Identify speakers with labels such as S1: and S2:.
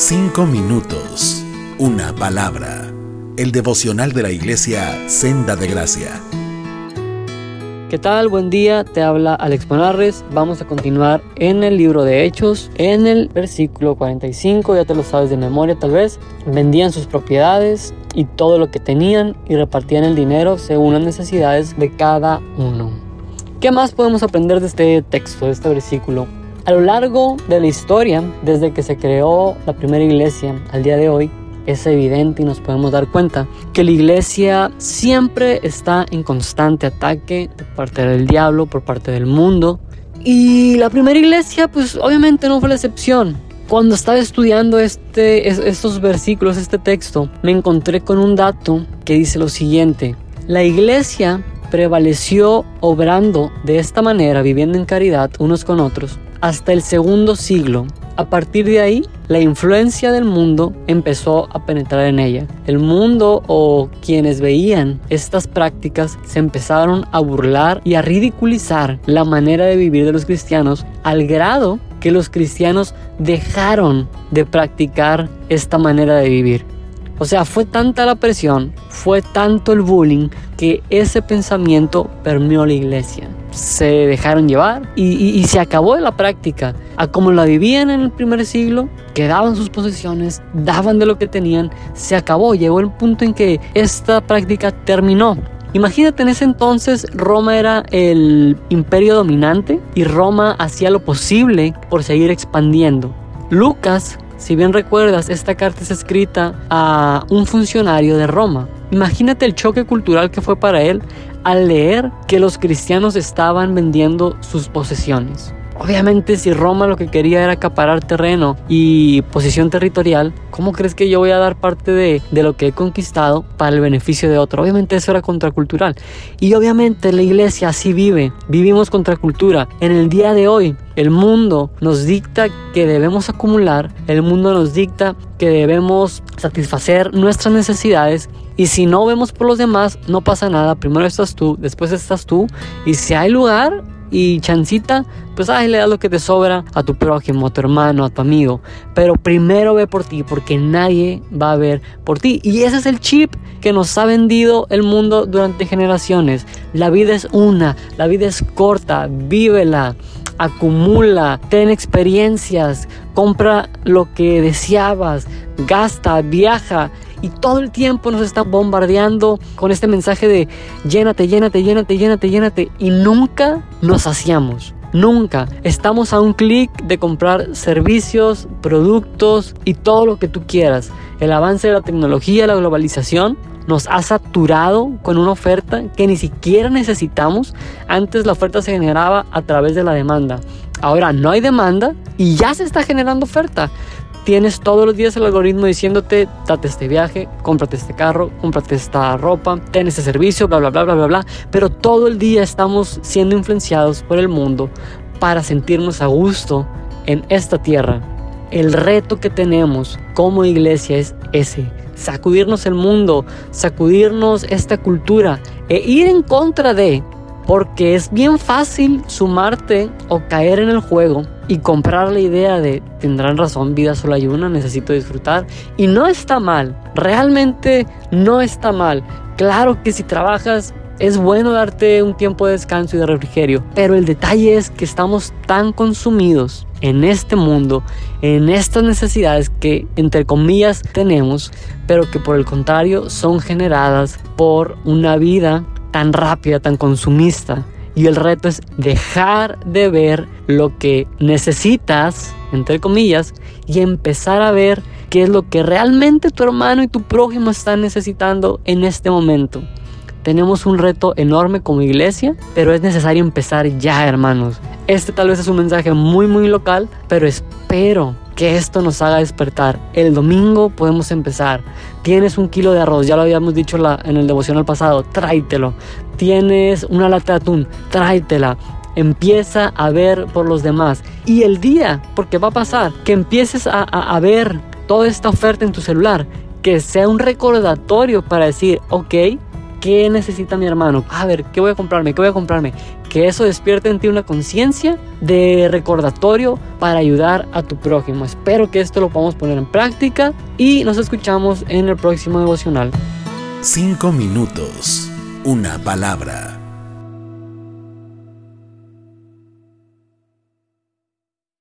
S1: Cinco minutos. Una palabra. El devocional de la iglesia Senda de Gracia.
S2: ¿Qué tal? Buen día, te habla Alex Monarres. Vamos a continuar en el libro de Hechos, en el versículo 45, ya te lo sabes de memoria tal vez. Vendían sus propiedades y todo lo que tenían y repartían el dinero según las necesidades de cada uno. ¿Qué más podemos aprender de este texto, de este versículo? A lo largo de la historia, desde que se creó la primera iglesia al día de hoy, es evidente y nos podemos dar cuenta que la iglesia siempre está en constante ataque por parte del diablo, por parte del mundo. Y la primera iglesia, pues obviamente no fue la excepción. Cuando estaba estudiando este, estos versículos, este texto, me encontré con un dato que dice lo siguiente. La iglesia prevaleció obrando de esta manera, viviendo en caridad unos con otros, hasta el segundo siglo. A partir de ahí, la influencia del mundo empezó a penetrar en ella. El mundo o quienes veían estas prácticas se empezaron a burlar y a ridiculizar la manera de vivir de los cristianos al grado que los cristianos dejaron de practicar esta manera de vivir. O sea, fue tanta la presión, fue tanto el bullying que ese pensamiento permeó la iglesia. Se dejaron llevar y, se acabó la práctica. A como la vivían en el primer siglo, quedaban sus posesiones, daban de lo que tenían, se acabó. Llegó el punto en que esta práctica terminó. Imagínate en ese entonces Roma era el imperio dominante y Roma hacía lo posible por seguir expandiendo. Lucas si bien recuerdas, esta carta es escrita a un funcionario de Roma. Imagínate el choque cultural que fue para él al leer que los cristianos estaban vendiendo sus posesiones. Obviamente si Roma lo que quería era acaparar terreno y posición territorial, ¿cómo crees que yo voy a dar parte de, de, lo que he conquistado para el beneficio de otro? Obviamente eso era contracultural. Y obviamente la iglesia así vive, vivimos contracultura. En el día de hoy el mundo nos dicta que debemos acumular, el mundo nos dicta que debemos satisfacer nuestras necesidades y si no vemos por los demás, no pasa nada. Primero estás tú, después estás tú y si hay lugar, y chancita, pues ay, le das lo que te sobra a tu prójimo, a tu hermano, a tu amigo. Pero primero ve por ti, porque nadie va a ver por ti. Y ese es el chip que nos ha vendido el mundo durante generaciones. La vida es una, la vida es corta, vívela acumula, ten experiencias, compra lo que deseabas, gasta, viaja y todo el tiempo nos está bombardeando con este mensaje de llénate, llénate, llénate, llénate, llénate y nunca nos hacíamos. Nunca. Estamos a un clic de comprar servicios, productos y todo lo que tú quieras. El avance de la tecnología, la globalización nos ha saturado con una oferta que ni siquiera necesitamos. Antes la oferta se generaba a través de la demanda. Ahora no hay demanda y ya se está generando oferta. Tienes todos los días el algoritmo diciéndote, date este viaje, cómprate este carro, cómprate esta ropa, ten este servicio, bla, bla, bla, bla, bla, bla. Pero todo el día estamos siendo influenciados por el mundo para sentirnos a gusto en esta tierra. El reto que tenemos como iglesia es ese, sacudirnos el mundo, sacudirnos esta cultura e ir en contra de, porque es bien fácil sumarte o caer en el juego y comprar la idea de tendrán razón, vida solo hay una, necesito disfrutar. Y no está mal, realmente no está mal. Claro que si trabajas es bueno darte un tiempo de descanso y de refrigerio, pero el detalle es que estamos tan consumidos en este mundo, en estas necesidades que entre comillas tenemos, pero que por el contrario son generadas por una vida tan rápida, tan consumista. Y el reto es dejar de ver lo que necesitas, entre comillas, y empezar a ver qué es lo que realmente tu hermano y tu prójimo están necesitando en este momento. Tenemos un reto enorme como iglesia, pero es necesario empezar ya, hermanos. Este tal vez es un mensaje muy, muy local, pero espero que esto nos haga despertar. El domingo podemos empezar. Tienes un kilo de arroz, ya lo habíamos dicho en el devocional pasado, tráetelo. Tienes una lata de atún, tráetela. Empieza a ver por los demás. Y el día, porque va a pasar, que empieces a, a ver toda esta oferta en tu celular, que sea un recordatorio para decir, ok, qué necesita mi hermano, a ver, qué voy a comprarme, qué voy a comprarme. Que eso despierte en ti una conciencia de recordatorio para ayudar a tu prójimo. Espero que esto lo podamos poner en práctica y nos escuchamos en el próximo devocional.
S1: Cinco minutos, una palabra